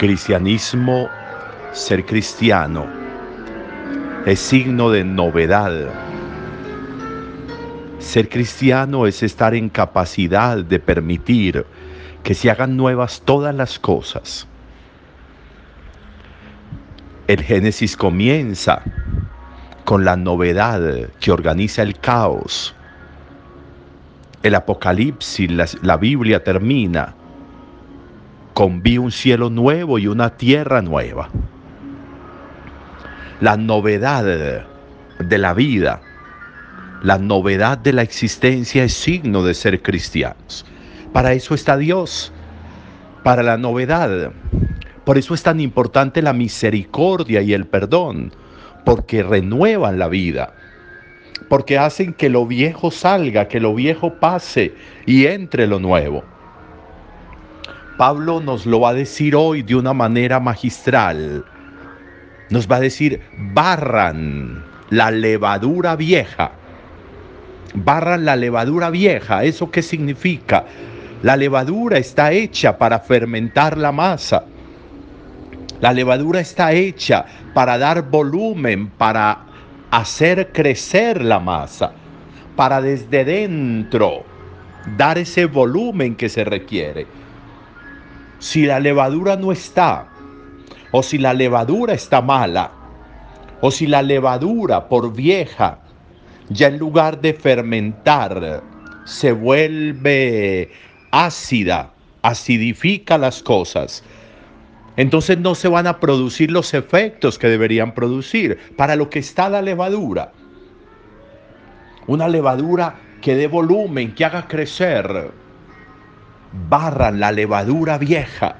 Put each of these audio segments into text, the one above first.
Cristianismo, ser cristiano, es signo de novedad. Ser cristiano es estar en capacidad de permitir que se hagan nuevas todas las cosas. El Génesis comienza con la novedad que organiza el caos. El Apocalipsis, la, Biblia termina vi un cielo nuevo y una tierra nueva. La novedad de la vida, la novedad de la existencia es signo de ser cristianos. Para eso está Dios, para la novedad. Por eso es tan importante la misericordia y el perdón, porque renuevan la vida, porque hacen que lo viejo salga, que lo viejo pase y entre lo nuevo. Pablo nos lo va a decir hoy de una manera magistral. Nos va a decir, barran la levadura vieja. Barran la levadura vieja. ¿Eso qué significa? La levadura está hecha para fermentar la masa. La levadura está hecha para dar volumen, para hacer crecer la masa, para desde dentro dar ese volumen que se requiere. Si la levadura no está, o si la levadura está mala, o si la levadura por vieja, ya en lugar de fermentar, se vuelve ácida, acidifica las cosas, entonces no se van a producir los efectos que deberían producir para lo que está la levadura. Una levadura que dé volumen, que haga crecer. Barran la levadura vieja.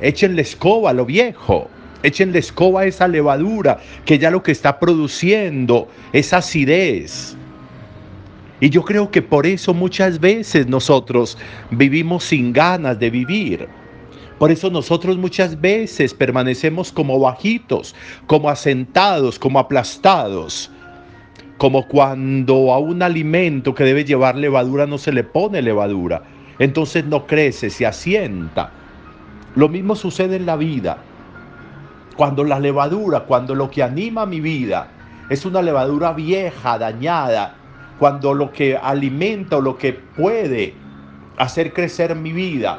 Échenle escoba a lo viejo. Échenle escoba a esa levadura que ya lo que está produciendo es acidez y yo creo que por eso muchas veces nosotros vivimos sin ganas de vivir. Por eso nosotros muchas veces permanecemos como bajitos, como asentados, como aplastados. Como cuando a un alimento que debe llevar levadura no se le pone levadura. Entonces no crece, se asienta. Lo mismo sucede en la vida. Cuando la levadura, cuando lo que anima mi vida es una levadura vieja, dañada, cuando lo que alimenta o lo que puede hacer crecer mi vida,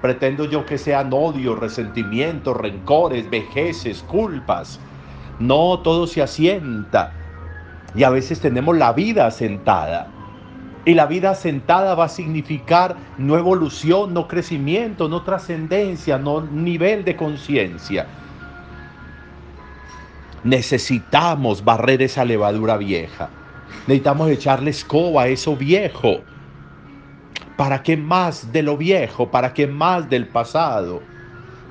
pretendo yo que sean odios, resentimientos, rencores, vejeces, culpas. No, todo se asienta. Y a veces tenemos la vida asentada. Y la vida asentada va a significar no evolución, no crecimiento, no trascendencia, no nivel de conciencia. Necesitamos barrer esa levadura vieja. Necesitamos echarle escoba a eso viejo. ¿Para qué más de lo viejo? ¿Para qué más del pasado?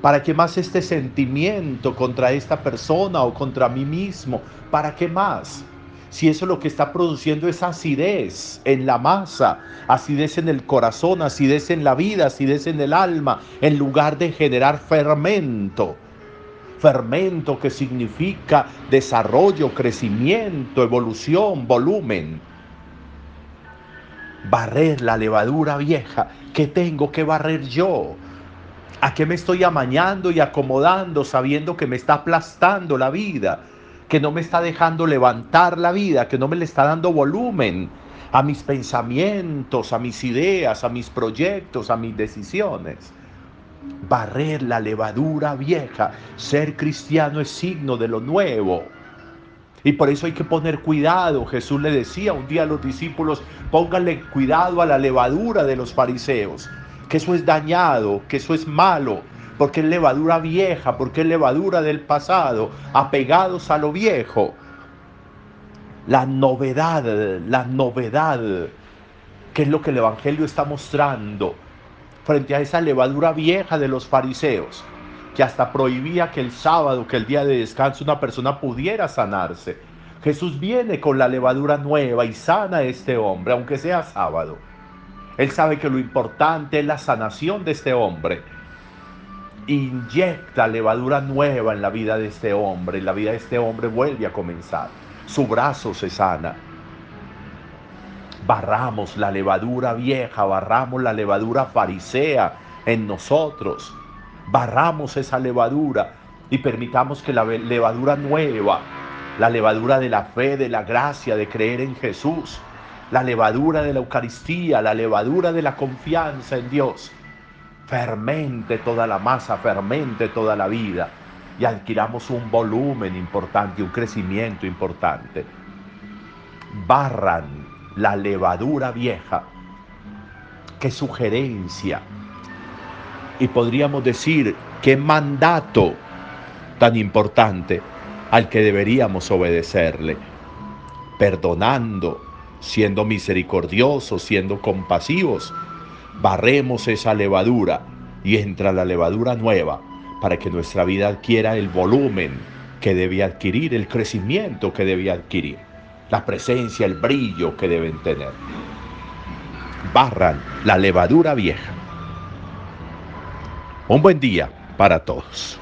¿Para qué más este sentimiento contra esta persona o contra mí mismo? ¿Para qué más? Si eso lo que está produciendo es acidez en la masa, acidez en el corazón, acidez en la vida, acidez en el alma, en lugar de generar fermento fermento que significa desarrollo, crecimiento, evolución, volumen. Barrer la levadura vieja que tengo que barrer yo. ¿A qué me estoy amañando y acomodando sabiendo que me está aplastando la vida? Que no me está dejando levantar la vida, que no me le está dando volumen a mis pensamientos, a mis ideas, a mis proyectos, a mis decisiones barrer la levadura vieja. Ser cristiano es signo de lo nuevo. Y por eso hay que poner cuidado. Jesús le decía un día a los discípulos, pónganle cuidado a la levadura de los fariseos, que eso es dañado, que eso es malo, porque es levadura vieja, porque es levadura del pasado, apegados a lo viejo. La novedad, la novedad, que es lo que el Evangelio está mostrando frente a esa levadura vieja de los fariseos, que hasta prohibía que el sábado, que el día de descanso, una persona pudiera sanarse. Jesús viene con la levadura nueva y sana a este hombre, aunque sea sábado. Él sabe que lo importante es la sanación de este hombre. Inyecta levadura nueva en la vida de este hombre, la vida de este hombre vuelve a comenzar. Su brazo se sana barramos la levadura vieja, barramos la levadura farisea en nosotros. Barramos esa levadura y permitamos que la levadura nueva, la levadura de la fe, de la gracia, de creer en Jesús, la levadura de la Eucaristía, la levadura de la confianza en Dios, fermente toda la masa, fermente toda la vida y adquiramos un volumen importante, un crecimiento importante. Barran la levadura vieja. Qué sugerencia. Y podríamos decir, qué mandato tan importante al que deberíamos obedecerle, perdonando, siendo misericordiosos, siendo compasivos, barremos esa levadura y entra la levadura nueva para que nuestra vida adquiera el volumen que debe adquirir, el crecimiento que debe adquirir, la presencia, el brillo que deben tener. Barran la levadura vieja. Un buen día para todos.